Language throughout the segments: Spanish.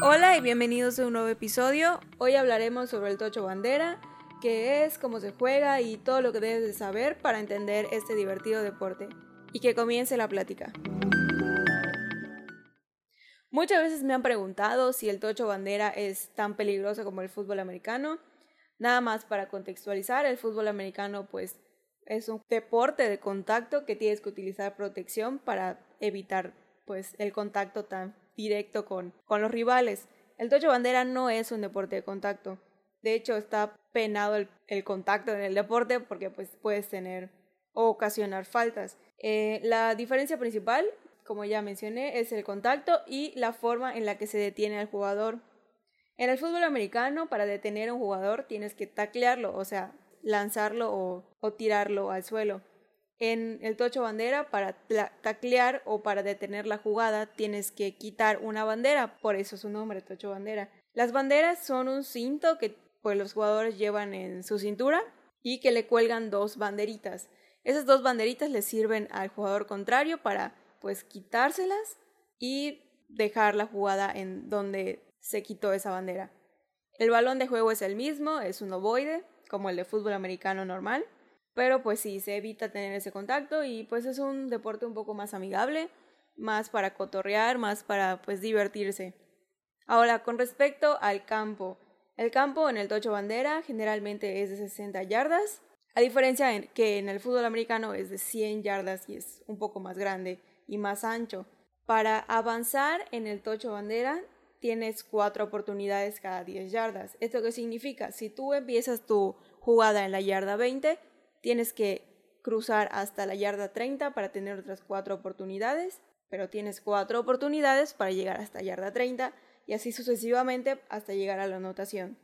Hola y bienvenidos a un nuevo episodio. Hoy hablaremos sobre el tocho bandera, qué es, cómo se juega y todo lo que debes de saber para entender este divertido deporte. Y que comience la plática. Muchas veces me han preguntado si el tocho bandera es tan peligroso como el fútbol americano. Nada más para contextualizar, el fútbol americano pues es un deporte de contacto que tienes que utilizar protección para evitar pues el contacto tan directo con, con los rivales. El tocho bandera no es un deporte de contacto. De hecho, está penado el, contacto en el deporte porque pues puedes tener o ocasionar faltas. Eh, la diferencia principal, como ya mencioné, es el contacto y la forma en la que se detiene al jugador. En el fútbol americano, para detener a un jugador tienes que taclearlo, o sea, lanzarlo o tirarlo al suelo. En el tocho bandera, para taclear o para detener la jugada, tienes que quitar una bandera, por eso su nombre, tocho bandera. Las banderas son un cinto que pues, los jugadores llevan en su cintura y que le cuelgan dos banderitas. Esas dos banderitas le sirven al jugador contrario para pues quitárselas y dejar la jugada en donde se quitó esa bandera. El balón de juego es el mismo, es un ovoide, como el de fútbol americano normal. Pero pues sí, se evita tener ese contacto y pues es un deporte un poco más amigable, más para cotorrear, más para pues divertirse. Ahora, con respecto al campo. El campo en el tocho bandera generalmente es de 60 yardas, a diferencia en que en el fútbol americano es de 100 yardas y es un poco más grande y más ancho. Para avanzar en el tocho bandera tienes cuatro oportunidades cada 10 yardas. ¿Esto qué significa? Si tú empiezas tu jugada en la yarda 20, tienes que cruzar hasta la yarda 30 para tener otras cuatro oportunidades, pero tienes cuatro oportunidades para llegar hasta yarda 30 y así sucesivamente hasta llegar a la anotación.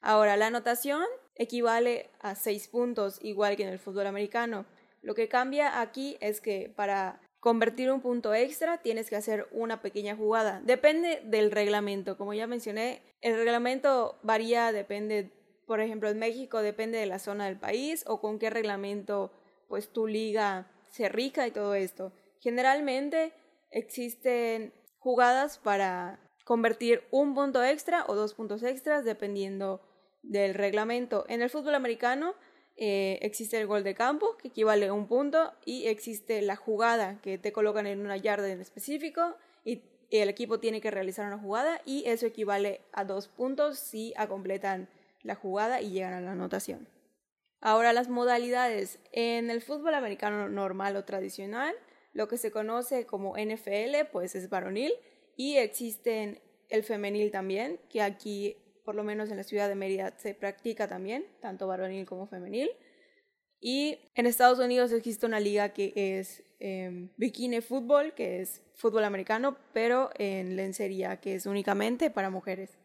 Ahora, la anotación equivale a seis puntos, igual que en el fútbol americano. Lo que cambia aquí es que para convertir un punto extra tienes que hacer una pequeña jugada. Depende del reglamento. Como ya mencioné, el reglamento varía, depende por ejemplo, en México depende de la zona del país o con qué reglamento pues tu liga se rija y todo esto. Generalmente existen jugadas para convertir un punto extra o dos puntos extras dependiendo del reglamento. En el fútbol americano eh, existe el gol de campo que equivale a un punto y existe la jugada que te colocan en una yarda en específico y el equipo tiene que realizar una jugada y eso equivale a dos puntos si completan la jugada y llegan a la anotación. Ahora las modalidades. En el fútbol americano normal o tradicional, lo que se conoce como NFL, pues es varonil y existe el femenil también, que aquí, por lo menos en la ciudad de Mérida, se practica también, tanto varonil como femenil. Y en Estados Unidos existe una liga que es em, bikini fútbol, que es fútbol americano, pero en lencería, que es únicamente para mujeres.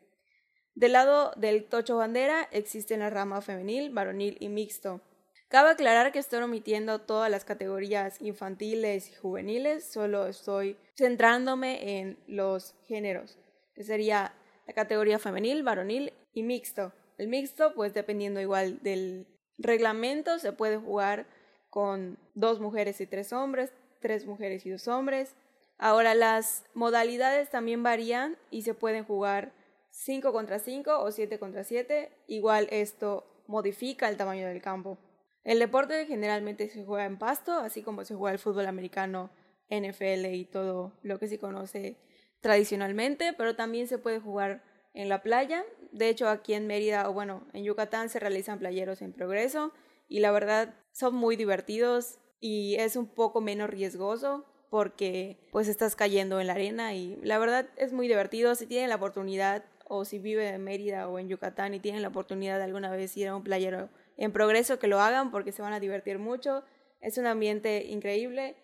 Del lado del tocho bandera existe la rama femenil, varonil y mixto. Cabe aclarar que estoy omitiendo todas las categorías infantiles y juveniles, solo estoy centrándome en los géneros, que sería la categoría femenil, varonil y mixto. El mixto, pues dependiendo igual del reglamento, se puede jugar con dos mujeres y tres hombres, tres mujeres y dos hombres. Ahora las modalidades también varían y se pueden jugar 5 contra 5 o 7 contra 7, igual esto modifica el tamaño del campo. El deporte generalmente se juega en pasto, así como se juega el fútbol americano, NFL y todo lo que se conoce tradicionalmente, pero también se puede jugar en la playa. De hecho, aquí en Mérida o bueno, en Yucatán se realizan playeros en progreso y la verdad son muy divertidos y es un poco menos riesgoso porque pues estás cayendo en la arena y la verdad es muy divertido. Si tienen la oportunidad o si vive en Mérida o en Yucatán y tienen la oportunidad de alguna vez ir a un playero en progreso, que lo hagan porque se van a divertir mucho. Es un ambiente increíble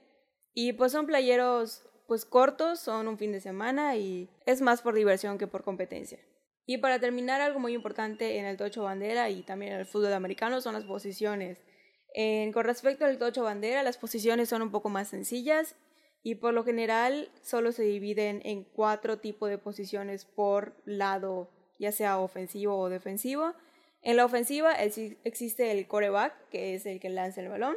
y pues son playeros pues cortos, son un fin de semana y es más por diversión que por competencia. Y para terminar, algo muy importante en el tocho bandera y también en el fútbol americano son las posiciones. con respecto al tocho bandera, las posiciones son un poco más sencillas y por lo general solo se dividen en cuatro tipos de posiciones por lado, ya sea ofensivo o defensivo. En la ofensiva existe el coreback, que es el que lanza el balón,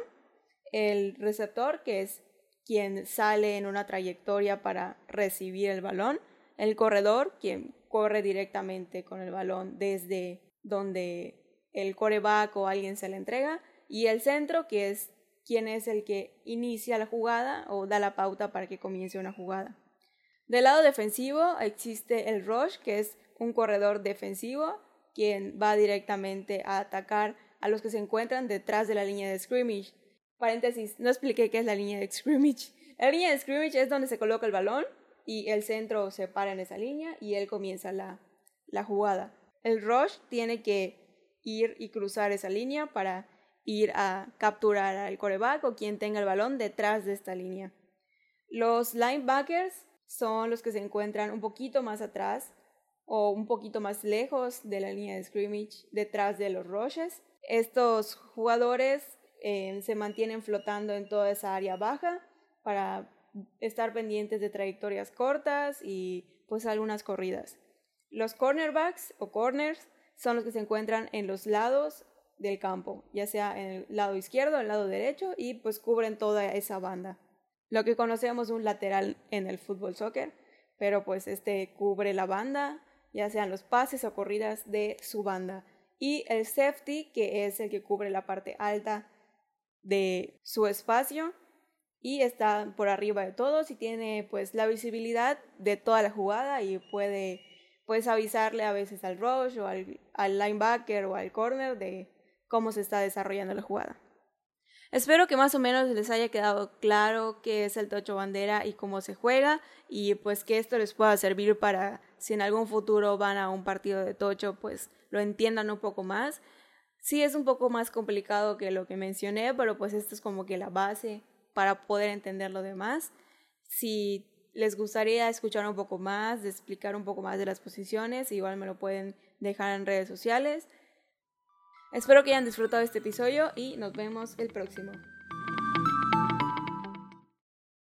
el receptor, que es quien sale en una trayectoria para recibir el balón, el corredor, quien corre directamente con el balón desde donde el coreback o alguien se le entrega y el centro que es quien es el que inicia la jugada o da la pauta para que comience una jugada. Del lado defensivo existe el rush, que es un corredor defensivo quien va directamente a atacar a los que se encuentran detrás de la línea de scrimmage. Paréntesis, no expliqué qué es la línea de scrimmage. La línea de scrimmage es donde se coloca el balón y el centro se para en esa línea y él comienza la, la jugada. El rush tiene que ir y cruzar esa línea para ir a capturar al coreback o quien tenga el balón detrás de esta línea. Los linebackers son los que se encuentran un poquito más atrás o un poquito más lejos de la línea de scrimmage, detrás de los rushes. Estos jugadores eh, se mantienen flotando en toda esa área baja para estar pendientes de trayectorias cortas y pues algunas corridas. Los cornerbacks o corners son los que se encuentran en los lados del campo, ya sea en el lado izquierdo, el lado derecho y pues cubren toda esa banda. Lo que conocemos un lateral en el fútbol soccer, pero pues este cubre la banda, ya sean los pases o corridas de su banda. Y el safety, que es el que cubre la parte alta de su espacio y está por arriba de todos y tiene pues la visibilidad de toda la jugada y puede pues avisarle a veces al rush o al, al linebacker o al corner de cómo se está desarrollando la jugada. Espero que más o menos les haya quedado claro qué es el tocho bandera y cómo se juega y pues que esto les pueda servir para si en algún futuro van a un partido de tocho pues lo entiendan un poco más. Sí es un poco más complicado que lo que mencioné, pero pues esto es como que la base para poder entender lo demás. Si les gustaría escuchar un poco más, de explicar un poco más de las posiciones, igual me lo pueden dejar en redes sociales. Espero que hayan disfrutado este episodio y nos vemos el próximo.